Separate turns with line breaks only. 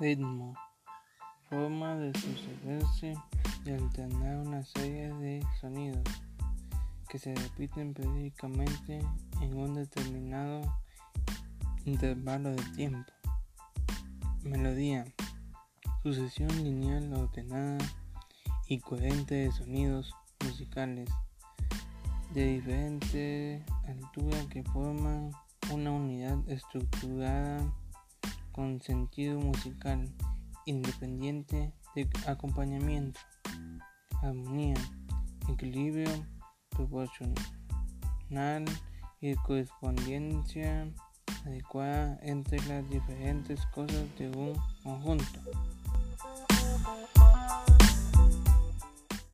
Ritmo. Forma de sucederse y alternar una serie de sonidos que se repiten periódicamente en un determinado intervalo de tiempo. Melodía. Sucesión lineal ordenada y coherente de sonidos musicales de diferente altura que forman una unidad estructurada con sentido musical independiente de acompañamiento, armonía, equilibrio proporcional y correspondencia adecuada entre las diferentes cosas de un conjunto.